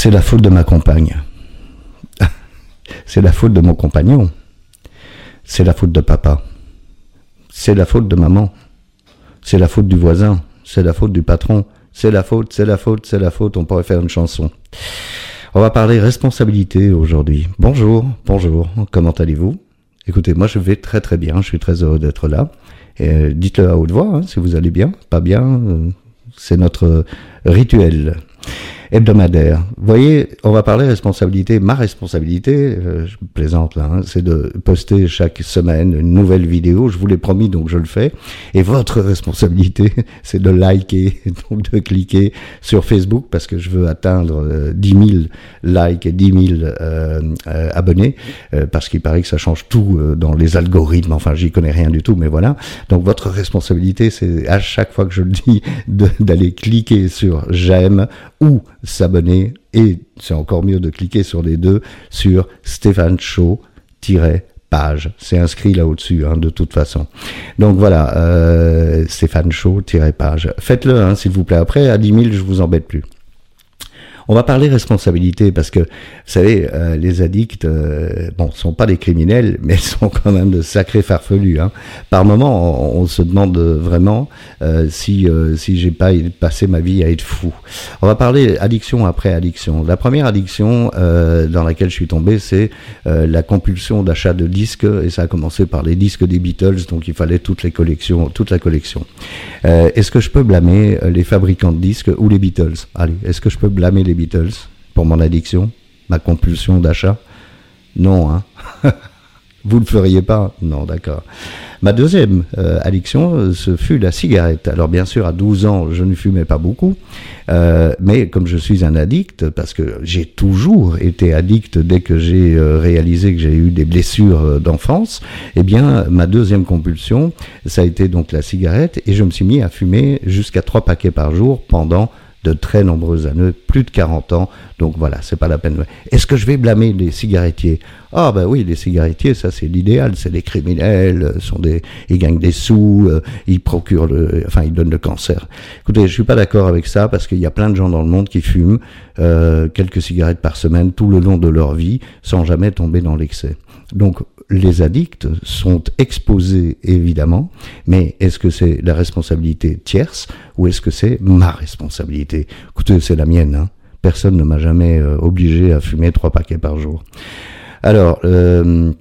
C'est la faute de ma compagne. C'est la faute de mon compagnon. C'est la faute de papa. C'est la faute de maman. C'est la faute du voisin. C'est la faute du patron. C'est la faute, c'est la faute, c'est la faute. On pourrait faire une chanson. On va parler responsabilité aujourd'hui. Bonjour, bonjour. Comment allez-vous? Écoutez, moi je vais très très bien. Je suis très heureux d'être là. Et dites-le à haute voix hein, si vous allez bien. Pas bien, euh, c'est notre rituel hebdomadaire. Vous voyez, on va parler responsabilité. Ma responsabilité, euh, je plaisante là, hein, c'est de poster chaque semaine une nouvelle vidéo. Je vous l'ai promis, donc je le fais. Et votre responsabilité, c'est de liker, donc de cliquer sur Facebook parce que je veux atteindre euh, 10 000 likes et 10 000 euh, euh, abonnés euh, parce qu'il paraît que ça change tout dans les algorithmes. Enfin, j'y connais rien du tout, mais voilà. Donc votre responsabilité, c'est à chaque fois que je le dis d'aller cliquer sur j'aime ou s'abonner et c'est encore mieux de cliquer sur les deux sur Stéphane Shaw page. C'est inscrit là au-dessus, hein, de toute façon. Donc voilà, euh, Stéphane Shaw-page. Faites-le, hein, s'il vous plaît. Après, à 10 000, je vous embête plus. On va parler responsabilité parce que, vous savez, euh, les addicts, euh, bon, sont pas des criminels, mais sont quand même de sacrés farfelus. Hein. Par moment, on, se demande vraiment euh, si euh, si j'ai pas passé ma vie à être fou. On va parler addiction après addiction. La première addiction euh, dans laquelle je suis tombé, c'est la compulsion d'achat de disques et ça a commencé par les disques des Beatles, donc il fallait toutes les collections, toute la collection. est-ce que je peux blâmer les fabricants de disques ou les Beatles? Allez, est-ce que je peux blâmer les Beatles pour mon addiction, ma compulsion d'achat Non, hein Vous ne le feriez pas Non, d'accord. Ma deuxième euh, addiction, ce fut la cigarette. Alors bien sûr, à 12 ans, je ne fumais pas beaucoup, euh, mais comme je suis un addict, parce que j'ai toujours été addict dès que j'ai euh, réalisé que j'ai eu des blessures euh, d'enfance, eh bien, ma deuxième compulsion, ça a été donc la cigarette, et je me suis mis à fumer jusqu'à trois paquets par jour pendant de très nombreuses années, plus de 40 ans. Donc voilà, c'est pas la peine. Est-ce que je vais blâmer les cigarettiers? Ah ben oui, les cigarettiers, ça c'est l'idéal, c'est des criminels, sont des, ils gagnent des sous, euh, ils procurent le, enfin ils donnent le cancer. Écoutez, je suis pas d'accord avec ça parce qu'il y a plein de gens dans le monde qui fument euh, quelques cigarettes par semaine tout le long de leur vie sans jamais tomber dans l'excès. Donc les addicts sont exposés évidemment, mais est-ce que c'est la responsabilité tierce ou est-ce que c'est ma responsabilité? Écoutez, c'est la mienne. Hein. Personne ne m'a jamais euh, obligé à fumer trois paquets par jour. Alors, euh,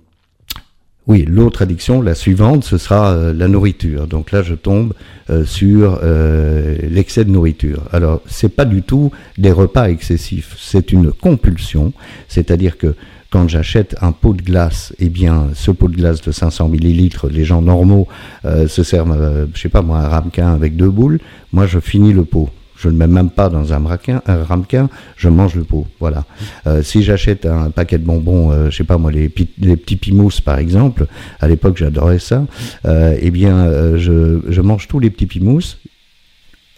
oui, l'autre addiction, la suivante, ce sera euh, la nourriture. Donc là, je tombe euh, sur l'excès de nourriture. Alors, c'est pas du tout des repas excessifs, c'est une compulsion, c'est-à-dire que quand j'achète un pot de glace, eh bien, ce pot de glace de 500 millilitres, les gens normaux euh, se servent, euh, je sais pas moi, un ramequin avec deux boules. Moi, je finis le pot. Je ne mets même pas dans un, braquin, un ramequin, je mange le pot. Voilà. Euh, si j'achète un paquet de bonbons, euh, je sais pas moi, les, petits pimous par exemple, à l'époque j'adorais ça, eh bien je, je mange tous les petits pimous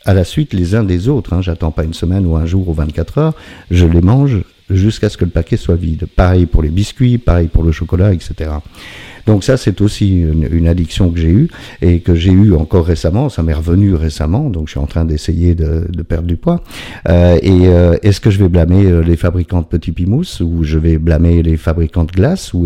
à la suite les uns des autres. Hein. J'attends pas une semaine ou un jour ou 24 heures, je les mange jusqu'à ce que le paquet soit vide. Pareil pour les biscuits, pareil pour le chocolat, etc. Donc ça, c'est aussi une, addiction que j'ai eue et que j'ai eue encore récemment. Ça m'est revenu récemment, donc je suis en train d'essayer de, perdre du poids. Euh, et euh, est-ce que je vais blâmer euh, les fabricants de petits pimous ou je vais blâmer les fabricants de glace ou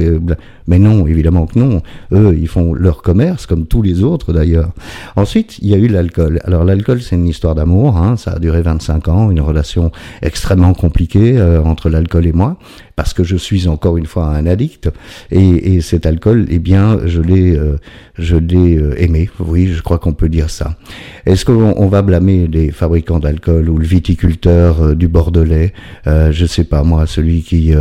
Mais non, évidemment que non. Eux, ils font leur commerce comme tous les autres d'ailleurs. Ensuite, il y a eu l'alcool. Alors l'alcool, c'est une histoire d'amour. Hein. Ça a duré 25 ans, une relation extrêmement compliquée entre l'alcool et moi parce que je suis encore une fois un addict et cet alcool, eh bien, je l'ai, euh, je l'ai euh, aimé. Oui, je crois qu'on peut dire ça. Est-ce qu'on on va blâmer les fabricants d'alcool ou le viticulteur euh, du Bordelais? Euh, Je sais pas moi, celui qui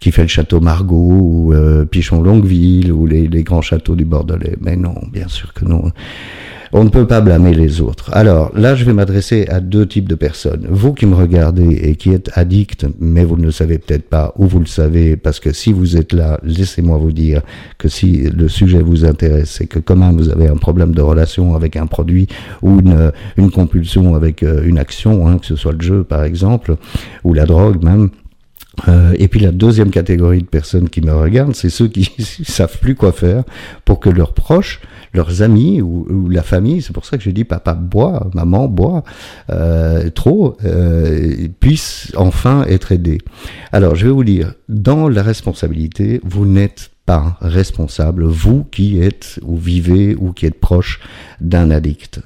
qui fait le château Margaux ou Pichon Longueville ou les, les grands châteaux du Bordelais. Mais non, bien sûr que non. On ne peut pas blâmer les autres. Alors là, je vais m'adresser à deux types de personnes. Vous qui me regardez et qui êtes addict, mais vous ne le savez peut-être pas, ou vous le savez, parce que si vous êtes là, laissez-moi vous dire que si le sujet vous intéresse et que quand vous avez un problème de relation avec un produit ou une, une compulsion avec une action, hein, que ce soit le jeu par exemple, ou la drogue même, Euh, et puis la deuxième catégorie de personnes qui me regardent, c'est ceux qui savent plus quoi faire pour que leurs proches, leurs amis ou, la famille, c'est pour ça que j'ai dit papa bois, maman bois, euh, trop, euh, puissent enfin être aidés. Alors je vais vous dire, dans la responsabilité, vous n'êtes pas responsable, vous qui êtes ou vivez ou qui êtes proche d'un addict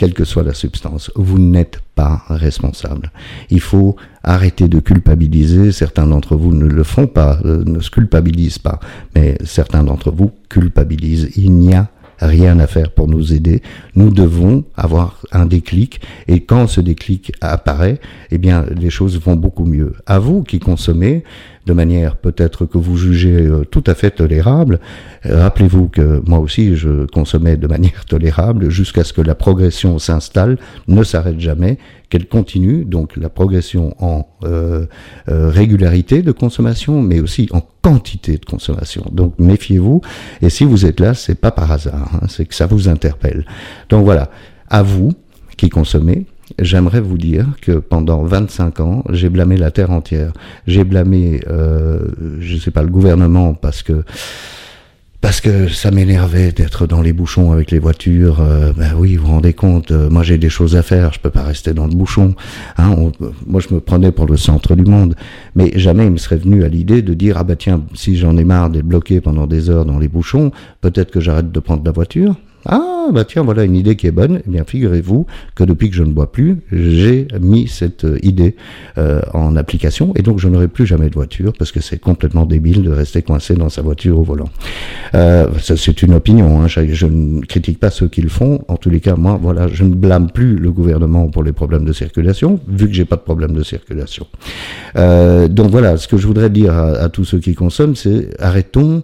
quelle que soit la substance. Vous n'êtes pas responsable. Il faut arrêter de culpabiliser. Certains d'entre vous ne le font pas, euh, ne se culpabilisent pas, mais certains d'entre vous culpabilisent. Il n'y a rien à faire pour nous aider. Nous devons avoir un déclic et quand ce déclic apparaît, eh bien, les choses vont beaucoup mieux. À vous qui consommez de manière peut-être que vous jugez euh, tout à fait tolérable, euh, rappelez-vous que moi aussi je consommais de manière tolérable jusqu'à ce que la progression s'installe, ne s'arrête jamais, qu'elle continue, donc la progression en euh, régularité de consommation, mais aussi en quantité de consommation. Donc méfiez-vous. Et si vous êtes là, c'est pas par hasard, hein, c'est que ça vous interpelle. Donc voilà, à vous qui consommez, j'aimerais vous dire que pendant 25 ans, j'ai blâmé la terre entière. J'ai blâmé, euh, je sais pas, le gouvernement parce que parce que ça m'énervait d'être dans les bouchons avec les voitures. Euh, ben oui, vous vous rendez compte, euh, moi j'ai des choses à faire, je peux pas rester dans le bouchon. Hein, moi je me prenais pour le centre du monde, mais jamais il me serait venu à l'idée de dire ah bah tiens, si j'en ai marre d'être bloqué pendant des heures dans les bouchons, peut-être que j'arrête de prendre la voiture. Ah, bah tiens, voilà une idée qui est bonne. Eh bien, figurez-vous que depuis que je ne bois plus, j'ai mis cette euh, idée euh, en application et donc je n'aurai plus jamais de voiture parce que c'est complètement débile de rester coincé dans sa voiture au volant. Euh, c'est une opinion. Hein. Je, ne critique pas ceux qui le font. En tous les cas, moi, voilà, je ne blâme plus le gouvernement pour les problèmes de circulation, vu que j'ai pas de problème de circulation. Euh, donc voilà, ce que je voudrais dire à tous ceux qui consomment, c'est arrêtons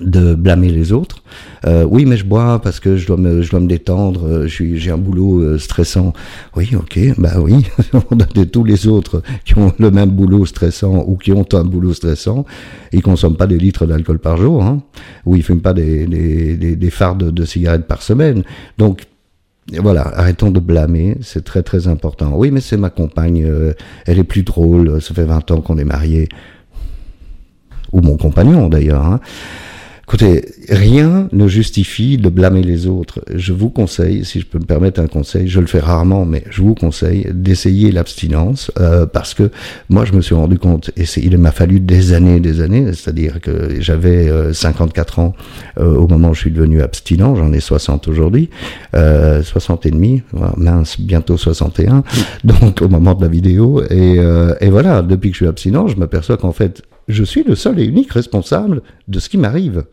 de blâmer les autres. Euh, oui, mais je bois parce que je dois me, je dois me détendre. Euh, j'ai un boulot euh, stressant. Oui, ok, bah oui. On a tous les autres qui ont le même boulot stressant ou qui ont un boulot stressant. Ils consomment pas des litres d'alcool par jour, hein, ou ils fument pas des, des, des, fardes de cigarettes par semaine. Donc voilà, arrêtons de blâmer, c'est très très important. Oui, mais c'est ma compagne, elle est plus drôle, ça fait 20 ans qu'on est mariés. Ou mon compagnon d'ailleurs. Hein. Écoutez, rien ne justifie de blâmer les autres. Je vous conseille, si je peux me permettre un conseil, je le fais rarement, mais je vous conseille d'essayer l'abstinence euh, parce que moi je me suis rendu compte, et il m'a fallu des années, des années, c'est-à-dire que j'avais 54 euh, ans euh, au moment où je suis devenu abstinent, j'en ai 60 aujourd'hui, 60 et demi, mince, bientôt 61, donc au moment de la vidéo, et, et voilà, depuis que je suis abstinent, je m'aperçois qu'en fait, je suis le seul et unique responsable de ce qui m'arrive.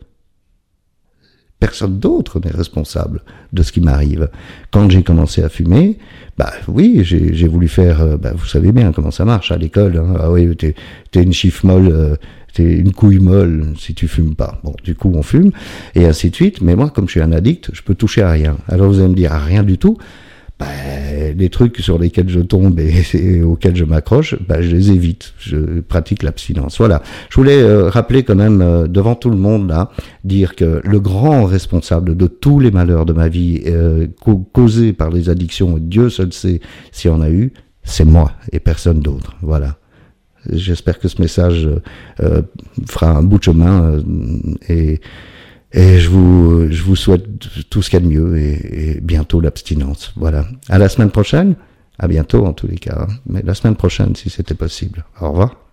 Personne d'autre n'est responsable de ce qui m'arrive. Quand j'ai commencé à fumer, bah oui, j'ai voulu faire, euh, bah, vous savez bien comment ça marche à l'école. Hein. Ah oui, t'es es une chiffre molle, euh, t'es une couille molle si tu fumes pas. Bon, du coup on fume et ainsi de suite. Mais moi, comme je suis un addict, je peux toucher à rien. Alors vous allez me dire à rien du tout ben, les trucs sur lesquels je tombe et, auxquels je m'accroche, ben, je les évite. Je pratique l'abstinence. Voilà. Je voulais euh, rappeler quand même euh, devant tout le monde là, dire que le grand responsable de tous les malheurs de ma vie euh, causés par les addictions, Dieu seul sait s'il y en a eu, c'est moi et personne d'autre. Voilà. J'espère que ce message fera un bout de chemin et et je vous, je vous souhaite tout ce qu'il y a de mieux et, bientôt l'abstinence. Voilà. À la semaine prochaine. À bientôt en tous les cas. Mais la semaine prochaine si c'était possible. Au revoir.